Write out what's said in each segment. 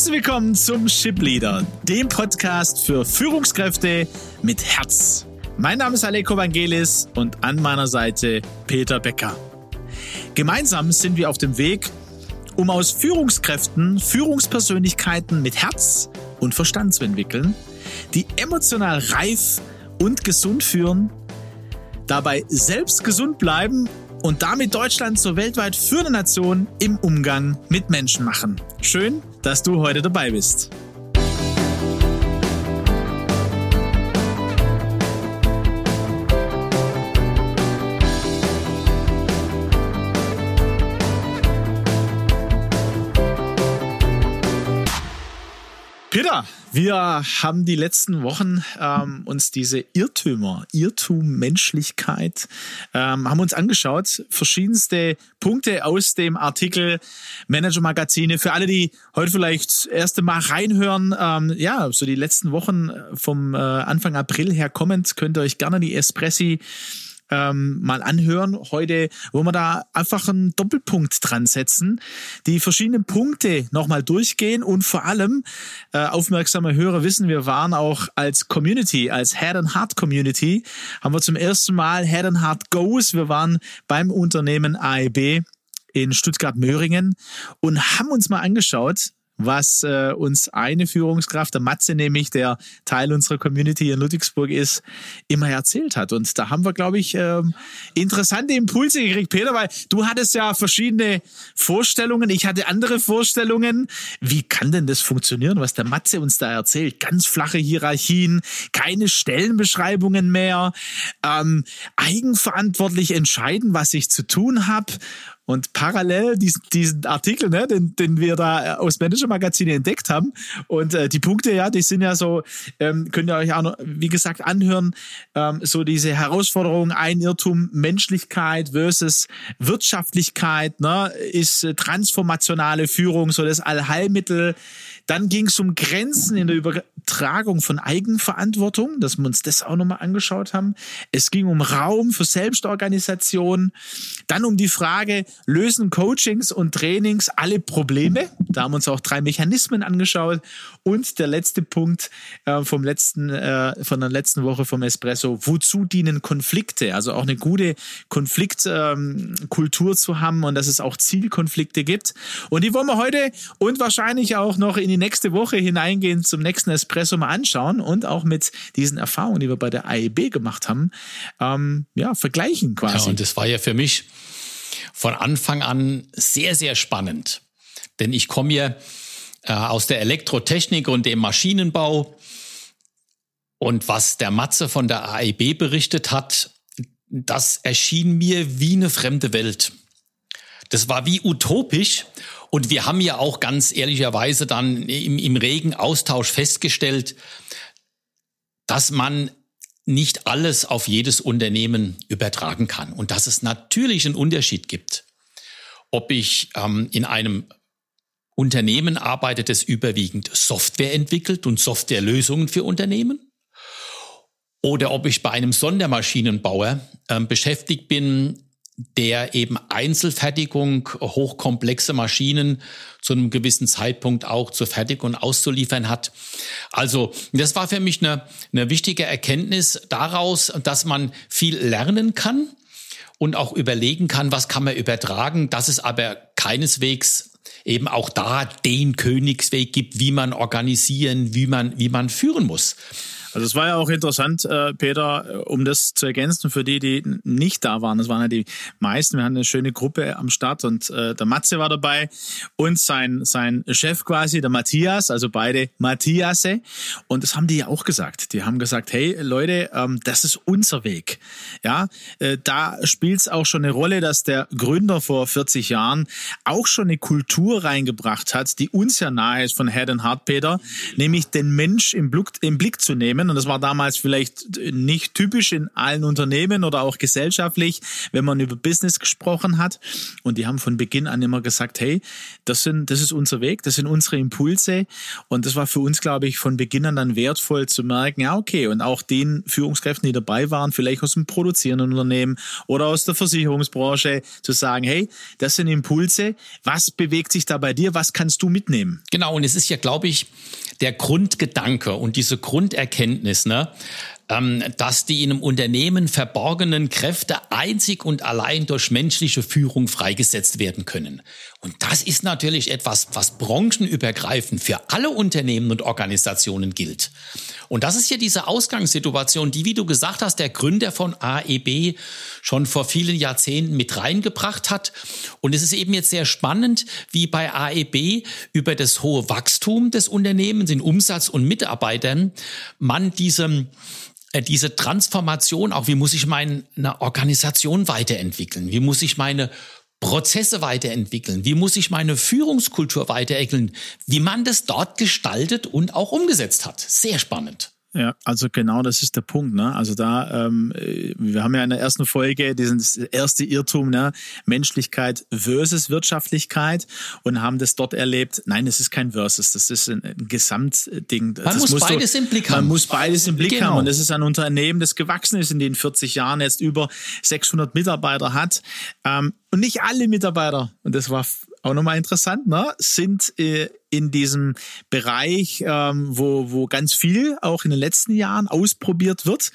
Herzlich willkommen zum Ship Leader, dem Podcast für Führungskräfte mit Herz. Mein Name ist Aleko Vangelis und an meiner Seite Peter Becker. Gemeinsam sind wir auf dem Weg, um aus Führungskräften Führungspersönlichkeiten mit Herz und Verstand zu entwickeln, die emotional reif und gesund führen, dabei selbst gesund bleiben und damit Deutschland zur weltweit führenden Nation im Umgang mit Menschen machen. Schön, dass du heute dabei bist. Peter, wir haben die letzten Wochen ähm, uns diese Irrtümer, Irrtum, Menschlichkeit, ähm, haben uns angeschaut, verschiedenste Punkte aus dem Artikel Manager Magazine. Für alle, die heute vielleicht das erste Mal reinhören, ähm, ja, so die letzten Wochen vom äh, Anfang April her kommend, könnt ihr euch gerne die Espressi ähm, mal anhören heute, wo wir da einfach einen Doppelpunkt dran setzen, die verschiedenen Punkte nochmal durchgehen und vor allem äh, aufmerksame Hörer wissen, wir waren auch als Community, als Head and Heart Community, haben wir zum ersten Mal Head and Heart Goes. Wir waren beim Unternehmen AEB in Stuttgart-Möhringen und haben uns mal angeschaut, was äh, uns eine Führungskraft, der Matze nämlich, der Teil unserer Community in Ludwigsburg ist, immer erzählt hat. Und da haben wir, glaube ich, ähm, interessante Impulse gekriegt, Peter, weil du hattest ja verschiedene Vorstellungen, ich hatte andere Vorstellungen. Wie kann denn das funktionieren, was der Matze uns da erzählt? Ganz flache Hierarchien, keine Stellenbeschreibungen mehr, ähm, eigenverantwortlich entscheiden, was ich zu tun habe und parallel diesen, diesen Artikel, ne, den, den wir da aus Manager Magazine entdeckt haben. Und äh, die Punkte, ja, die sind ja so, ähm, könnt ihr euch auch noch, wie gesagt, anhören, ähm, so diese Herausforderung, ein Irrtum, Menschlichkeit versus Wirtschaftlichkeit, ne, ist äh, transformationale Führung, so das Allheilmittel. Dann ging es um Grenzen in der Übertragung von Eigenverantwortung, dass wir uns das auch nochmal angeschaut haben. Es ging um Raum für Selbstorganisation. Dann um die Frage, lösen Coachings und Trainings alle Probleme? Da haben wir uns auch drei Mechanismen angeschaut. Und der letzte Punkt äh, vom letzten, äh, von der letzten Woche vom Espresso, wozu dienen Konflikte? Also auch eine gute Konfliktkultur ähm, zu haben und dass es auch Zielkonflikte gibt. Und die wollen wir heute und wahrscheinlich auch noch in die nächste Woche hineingehen zum nächsten Espresso mal anschauen und auch mit diesen Erfahrungen, die wir bei der AEB gemacht haben, ähm, ja, vergleichen quasi. Ja, und das war ja für mich von Anfang an sehr, sehr spannend. Denn ich komme ja äh, aus der Elektrotechnik und dem Maschinenbau. Und was der Matze von der AEB berichtet hat, das erschien mir wie eine fremde Welt. Das war wie utopisch. Und wir haben ja auch ganz ehrlicherweise dann im, im regen Austausch festgestellt, dass man nicht alles auf jedes Unternehmen übertragen kann und dass es natürlich einen Unterschied gibt, ob ich ähm, in einem Unternehmen arbeite, das überwiegend Software entwickelt und Softwarelösungen für Unternehmen, oder ob ich bei einem Sondermaschinenbauer äh, beschäftigt bin, der eben Einzelfertigung, hochkomplexe Maschinen zu einem gewissen Zeitpunkt auch zur Fertigung auszuliefern hat. Also das war für mich eine, eine wichtige Erkenntnis daraus, dass man viel lernen kann und auch überlegen kann, was kann man übertragen, dass es aber keineswegs eben auch da den Königsweg gibt, wie man organisieren, wie man, wie man führen muss. Also es war ja auch interessant, äh, Peter, äh, um das zu ergänzen für die, die nicht da waren. Das waren ja die meisten. Wir hatten eine schöne Gruppe am Start und äh, der Matze war dabei und sein, sein Chef quasi, der Matthias, also beide Matthiasse. Und das haben die ja auch gesagt. Die haben gesagt, hey Leute, ähm, das ist unser Weg. Ja, äh, da spielt es auch schon eine Rolle, dass der Gründer vor 40 Jahren auch schon eine Kultur reingebracht hat, die uns ja nahe ist von Head and Heart, Peter, nämlich den Mensch im Blick, im Blick zu nehmen Unternehmen. Und das war damals vielleicht nicht typisch in allen Unternehmen oder auch gesellschaftlich, wenn man über Business gesprochen hat. Und die haben von Beginn an immer gesagt, hey, das sind, das ist unser Weg, das sind unsere Impulse. Und das war für uns, glaube ich, von Beginn an dann wertvoll zu merken, ja, okay. Und auch den Führungskräften, die dabei waren, vielleicht aus dem produzierenden Unternehmen oder aus der Versicherungsbranche, zu sagen, hey, das sind Impulse. Was bewegt sich da bei dir? Was kannst du mitnehmen? Genau. Und es ist ja, glaube ich, der Grundgedanke und diese Grunderkenntnis, ne, ähm, dass die in einem Unternehmen verborgenen Kräfte einzig und allein durch menschliche Führung freigesetzt werden können. Und das ist natürlich etwas, was branchenübergreifend für alle Unternehmen und Organisationen gilt. Und das ist ja diese Ausgangssituation, die, wie du gesagt hast, der Gründer von AEB schon vor vielen Jahrzehnten mit reingebracht hat. Und es ist eben jetzt sehr spannend, wie bei AEB über das hohe Wachstum des Unternehmens in Umsatz und Mitarbeitern man diesem äh, diese Transformation, auch wie muss ich meine Organisation weiterentwickeln? Wie muss ich meine Prozesse weiterentwickeln? Wie muss ich meine Führungskultur weiterentwickeln? Wie man das dort gestaltet und auch umgesetzt hat. Sehr spannend. Ja, also genau das ist der Punkt. Ne? Also da, ähm, wir haben ja in der ersten Folge diesen erste Irrtum, ne? Menschlichkeit versus Wirtschaftlichkeit und haben das dort erlebt. Nein, es ist kein Versus, das ist ein, ein Gesamtding. Man das muss beides du, im Blick haben. Man muss beides im Blick genau. haben und das ist ein Unternehmen, das gewachsen ist in den 40 Jahren, jetzt über 600 Mitarbeiter hat ähm, und nicht alle Mitarbeiter, und das war auch nochmal interessant, ne, sind äh, in diesem Bereich, ähm, wo, wo ganz viel auch in den letzten Jahren ausprobiert wird.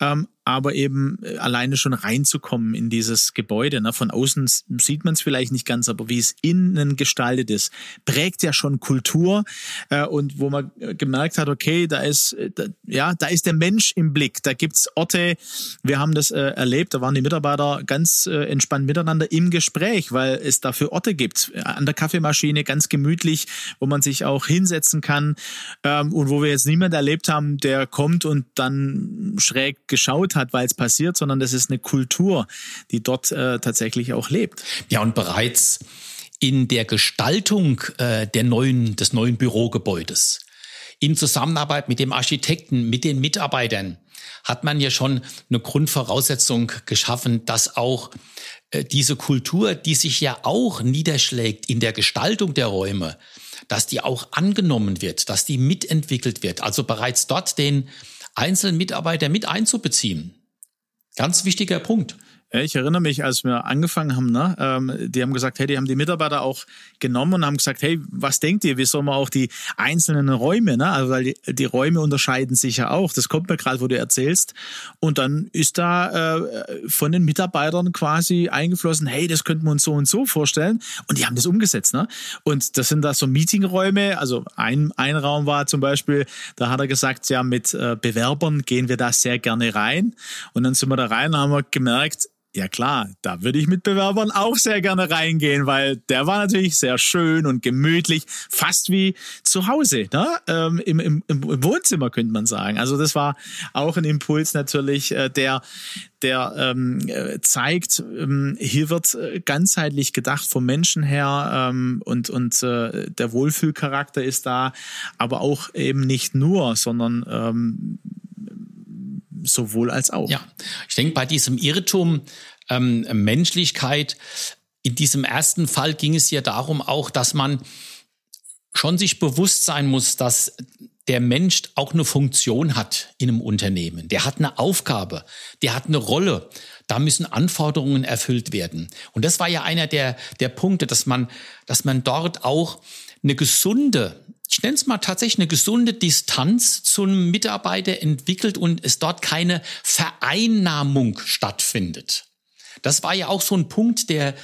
Ähm, aber eben äh, alleine schon reinzukommen in dieses Gebäude. Ne? Von außen sieht man es vielleicht nicht ganz, aber wie es innen gestaltet ist, prägt ja schon Kultur äh, und wo man äh, gemerkt hat, okay, da ist äh, da, ja, da ist der Mensch im Blick. Da gibt's Orte. Wir haben das äh, erlebt. Da waren die Mitarbeiter ganz äh, entspannt miteinander im Gespräch, weil es dafür Orte gibt. An der Kaffeemaschine ganz gemütlich, wo man sich auch hinsetzen kann ähm, und wo wir jetzt niemand erlebt haben, der kommt und dann schräg geschaut hat, weil es passiert, sondern das ist eine Kultur, die dort äh, tatsächlich auch lebt. Ja, und bereits in der Gestaltung äh, der neuen, des neuen Bürogebäudes, in Zusammenarbeit mit dem Architekten, mit den Mitarbeitern, hat man ja schon eine Grundvoraussetzung geschaffen, dass auch äh, diese Kultur, die sich ja auch niederschlägt in der Gestaltung der Räume, dass die auch angenommen wird, dass die mitentwickelt wird. Also bereits dort den einzelnen Mitarbeiter mit einzubeziehen. Ganz wichtiger Punkt. Ich erinnere mich, als wir angefangen haben, ne, ähm, die haben gesagt, hey, die haben die Mitarbeiter auch genommen und haben gesagt, hey, was denkt ihr, wie soll man auch die einzelnen Räume, ne, also weil die, die Räume unterscheiden sich ja auch, das kommt mir gerade, wo du erzählst. Und dann ist da äh, von den Mitarbeitern quasi eingeflossen, hey, das könnten wir uns so und so vorstellen. Und die haben das umgesetzt, ne, und das sind da so Meetingräume, also ein, ein Raum war zum Beispiel, da hat er gesagt, ja, mit äh, Bewerbern gehen wir da sehr gerne rein. Und dann sind wir da rein und haben wir gemerkt, ja klar, da würde ich mit Bewerbern auch sehr gerne reingehen, weil der war natürlich sehr schön und gemütlich, fast wie zu Hause, ne? Ähm, im, im, im Wohnzimmer könnte man sagen. Also das war auch ein Impuls natürlich, äh, der der ähm, äh, zeigt, ähm, hier wird äh, ganzheitlich gedacht vom Menschen her ähm, und, und äh, der Wohlfühlcharakter ist da, aber auch eben nicht nur, sondern ähm, sowohl als auch. Ja, ich denke, bei diesem Irrtum ähm, Menschlichkeit, in diesem ersten Fall ging es ja darum auch, dass man schon sich bewusst sein muss, dass der Mensch auch eine Funktion hat in einem Unternehmen. Der hat eine Aufgabe, der hat eine Rolle. Da müssen Anforderungen erfüllt werden. Und das war ja einer der, der Punkte, dass man, dass man dort auch eine gesunde ich nenne es mal tatsächlich eine gesunde Distanz zum Mitarbeiter entwickelt und es dort keine Vereinnahmung stattfindet. Das war ja auch so ein Punkt, der,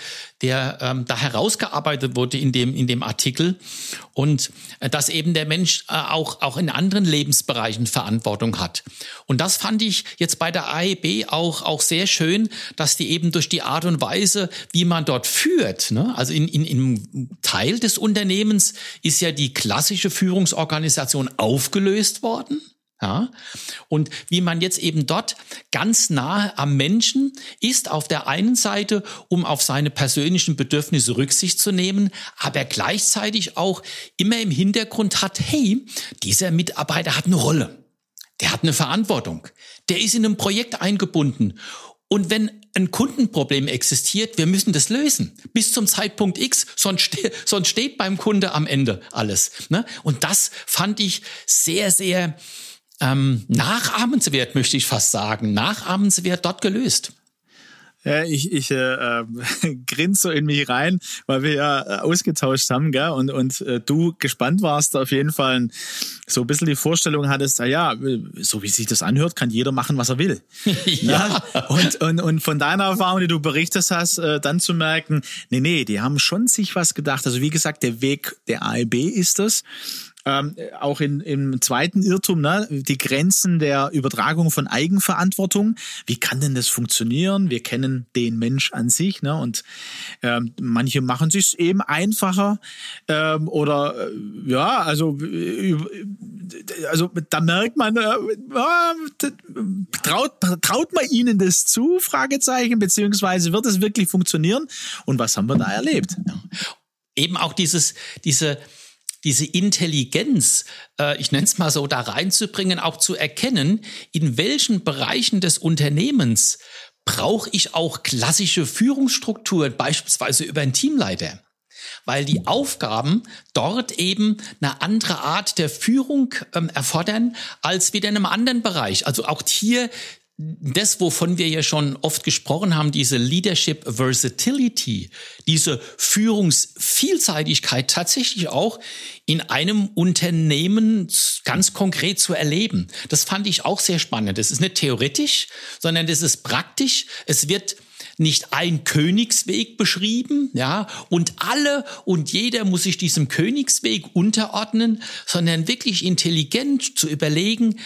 der ähm, da herausgearbeitet wurde in dem, in dem Artikel. Und äh, dass eben der Mensch äh, auch, auch in anderen Lebensbereichen Verantwortung hat. Und das fand ich jetzt bei der AEB auch, auch sehr schön, dass die eben durch die Art und Weise, wie man dort führt, ne? also in, in, im Teil des Unternehmens ist ja die klassische Führungsorganisation aufgelöst worden. Ja? Und wie man jetzt eben dort ganz nahe am Menschen ist, auf der einen Seite, um auf seine persönlichen Bedürfnisse Rücksicht zu nehmen, aber gleichzeitig auch immer im Hintergrund hat, hey, dieser Mitarbeiter hat eine Rolle. der hat eine Verantwortung. Der ist in einem Projekt eingebunden. Und wenn ein Kundenproblem existiert, wir müssen das lösen. Bis zum Zeitpunkt X, sonst, ste sonst steht beim Kunde am Ende alles. Ne? Und das fand ich sehr, sehr ähm, nachahmenswert, möchte ich fast sagen. Nachahmenswert dort gelöst. Ja, ich, ich äh, äh, grinse so in mich rein, weil wir ja äh, ausgetauscht haben, gell? Und, und äh, du gespannt warst, auf jeden Fall so ein bisschen die Vorstellung hattest, na ja, so wie sich das anhört, kann jeder machen, was er will. ja. ja. Und, und, und von deiner Erfahrung, die du berichtet hast, äh, dann zu merken, nee, nee, die haben schon sich was gedacht. Also wie gesagt, der Weg der ALB ist das ähm, auch in, im zweiten Irrtum, ne, die Grenzen der Übertragung von Eigenverantwortung. Wie kann denn das funktionieren? Wir kennen den Mensch an sich, ne, und ähm, manche machen sich eben einfacher ähm, oder äh, ja, also äh, also da merkt man, äh, traut, traut man ihnen das zu? Fragezeichen beziehungsweise wird es wirklich funktionieren? Und was haben wir da erlebt? Ja. Eben auch dieses diese diese Intelligenz, äh, ich nenne es mal so, da reinzubringen, auch zu erkennen, in welchen Bereichen des Unternehmens brauche ich auch klassische Führungsstrukturen, beispielsweise über einen Teamleiter. Weil die Aufgaben dort eben eine andere Art der Führung ähm, erfordern als wieder in einem anderen Bereich. Also auch hier das, wovon wir ja schon oft gesprochen haben, diese Leadership Versatility, diese Führungsvielseitigkeit tatsächlich auch in einem Unternehmen ganz konkret zu erleben. Das fand ich auch sehr spannend. Das ist nicht theoretisch, sondern das ist praktisch. Es wird nicht ein Königsweg beschrieben, ja, und alle und jeder muss sich diesem Königsweg unterordnen, sondern wirklich intelligent zu überlegen,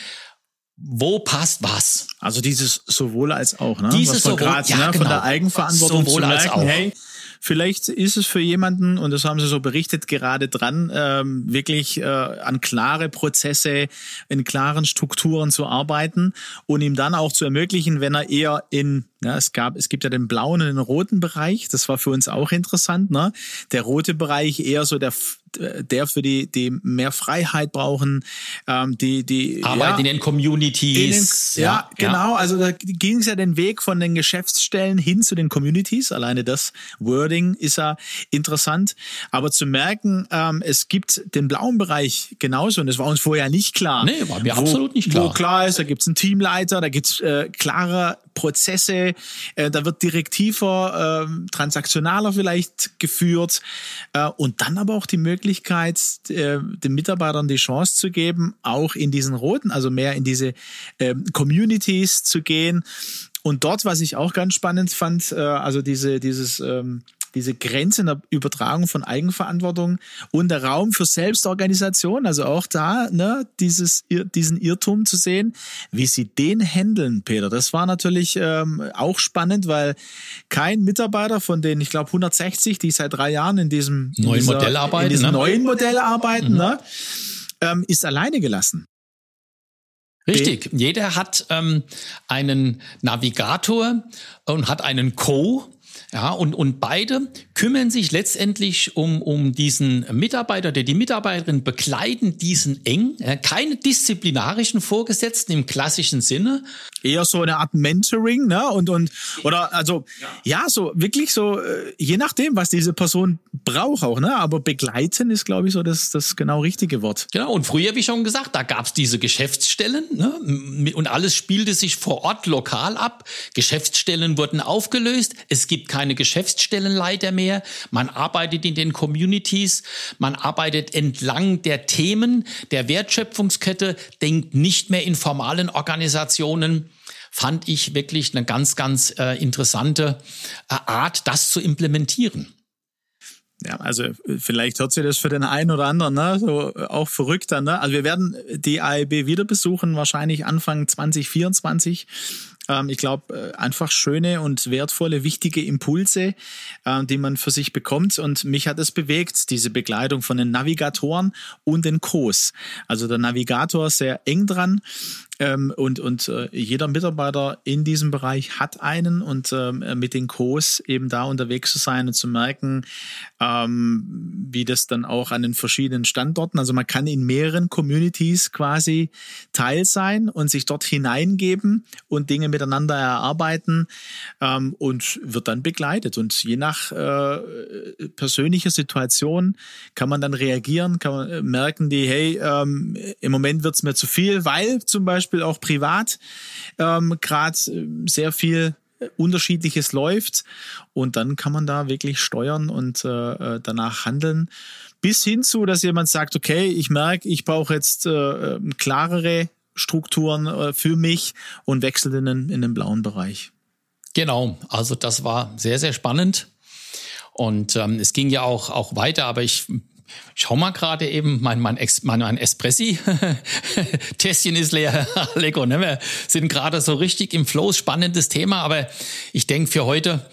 wo passt was. Also dieses sowohl als auch, ne? Dieses sowohl, grad, ja, ne? genau. von der Eigenverantwortung sowohl zu merken, als auch. hey, vielleicht ist es für jemanden, und das haben Sie so berichtet, gerade dran, ähm, wirklich äh, an klare Prozesse, in klaren Strukturen zu arbeiten und ihm dann auch zu ermöglichen, wenn er eher in ja, es gab, es gibt ja den blauen und den roten Bereich. Das war für uns auch interessant. Ne? Der rote Bereich eher so der, der für die, die mehr Freiheit brauchen, ähm, die, die Arbeit ja, in den Communities. In den, ja, ja, genau. Also da ging es ja den Weg von den Geschäftsstellen hin zu den Communities. Alleine das Wording ist ja interessant. Aber zu merken, ähm, es gibt den blauen Bereich genauso und das war uns vorher nicht klar. Nee, war mir wo, absolut nicht klar. Wo klar ist, da gibt es einen Teamleiter, da gibt es äh, klare Prozesse, äh, da wird direktiver, äh, transaktionaler vielleicht geführt äh, und dann aber auch die Möglichkeit, äh, den Mitarbeitern die Chance zu geben, auch in diesen roten, also mehr in diese äh, Communities zu gehen. Und dort, was ich auch ganz spannend fand, äh, also diese, dieses ähm, diese Grenze in der Übertragung von Eigenverantwortung und der Raum für Selbstorganisation, also auch da ne, dieses, diesen Irrtum zu sehen, wie sie den handeln, Peter. Das war natürlich ähm, auch spannend, weil kein Mitarbeiter von den, ich glaube, 160, die seit drei Jahren in diesem neuen dieser, Modell arbeiten, in diesem ne? neuen Modell arbeiten, mhm. ne, ähm, ist alleine gelassen. Richtig. Jeder hat ähm, einen Navigator und hat einen Co. Ja, und, und beide kümmern sich letztendlich um, um diesen Mitarbeiter oder die Mitarbeiterin begleiten diesen eng. Ja, keine disziplinarischen Vorgesetzten im klassischen Sinne. Eher so eine Art Mentoring, ne? Und, und, oder, also, ja, ja so, wirklich so, äh, je nachdem, was diese Person braucht auch, ne? Aber begleiten ist, glaube ich, so das, das genau richtige Wort. Genau. Und früher, wie schon gesagt, da gab's diese Geschäftsstellen, ne? Und alles spielte sich vor Ort lokal ab. Geschäftsstellen wurden aufgelöst. Es gibt keine Geschäftsstellenleiter mehr. Man arbeitet in den Communities. Man arbeitet entlang der Themen der Wertschöpfungskette, denkt nicht mehr in formalen Organisationen fand ich wirklich eine ganz, ganz äh, interessante äh, Art, das zu implementieren. Ja, also vielleicht hört sich das für den einen oder anderen ne, so auch verrückt an. Ne? Also wir werden die AEB wieder besuchen, wahrscheinlich Anfang 2024. Ähm, ich glaube, äh, einfach schöne und wertvolle, wichtige Impulse, äh, die man für sich bekommt. Und mich hat es bewegt, diese Begleitung von den Navigatoren und den Co's. Also der Navigator sehr eng dran ähm, und und äh, jeder Mitarbeiter in diesem Bereich hat einen und ähm, mit den Co's eben da unterwegs zu sein und zu merken, ähm, wie das dann auch an den verschiedenen Standorten, also man kann in mehreren Communities quasi Teil sein und sich dort hineingeben und Dinge miteinander erarbeiten ähm, und wird dann begleitet. Und je nach äh, persönlicher Situation kann man dann reagieren, kann man äh, merken die, hey, ähm, im Moment wird's mir zu viel, weil zum Beispiel auch privat ähm, gerade äh, sehr viel unterschiedliches läuft und dann kann man da wirklich steuern und äh, äh, danach handeln. Bis hin zu, dass jemand sagt, okay, ich merke, ich brauche jetzt äh, klarere Strukturen äh, für mich und wechselt in den, in den blauen Bereich. Genau, also das war sehr, sehr spannend. Und ähm, es ging ja auch, auch weiter, aber ich schau mal gerade eben, mein, mein, Ex, mein, mein Espressi-Tässchen ist leer, Lego, ne? Wir sind gerade so richtig im Flow, spannendes Thema, aber ich denke für heute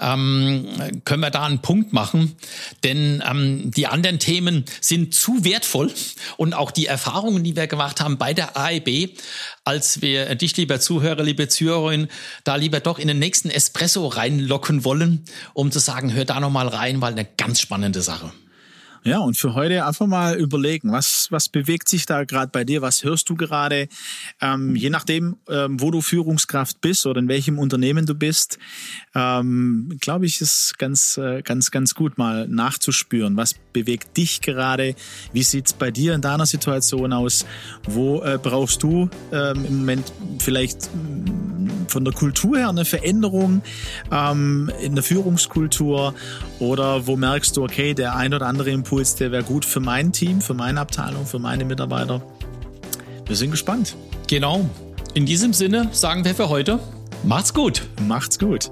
ähm, können wir da einen Punkt machen, denn ähm, die anderen Themen sind zu wertvoll. Und auch die Erfahrungen, die wir gemacht haben bei der AEB, als wir dich, lieber Zuhörer, liebe Zuhörerin, da lieber doch in den nächsten Espresso reinlocken wollen, um zu sagen, hör da nochmal rein, weil eine ganz spannende Sache. Ja, und für heute einfach mal überlegen, was, was bewegt sich da gerade bei dir, was hörst du gerade, ähm, je nachdem, ähm, wo du Führungskraft bist oder in welchem Unternehmen du bist, ähm, glaube ich, ist ganz, äh, ganz, ganz gut mal nachzuspüren, was bewegt dich gerade, wie sieht's bei dir in deiner Situation aus, wo äh, brauchst du ähm, im Moment vielleicht von der Kultur her eine Veränderung ähm, in der Führungskultur? Oder wo merkst du, okay, der ein oder andere Impuls, der wäre gut für mein Team, für meine Abteilung, für meine Mitarbeiter. Wir sind gespannt. Genau. In diesem Sinne sagen wir für heute, macht's gut. Macht's gut.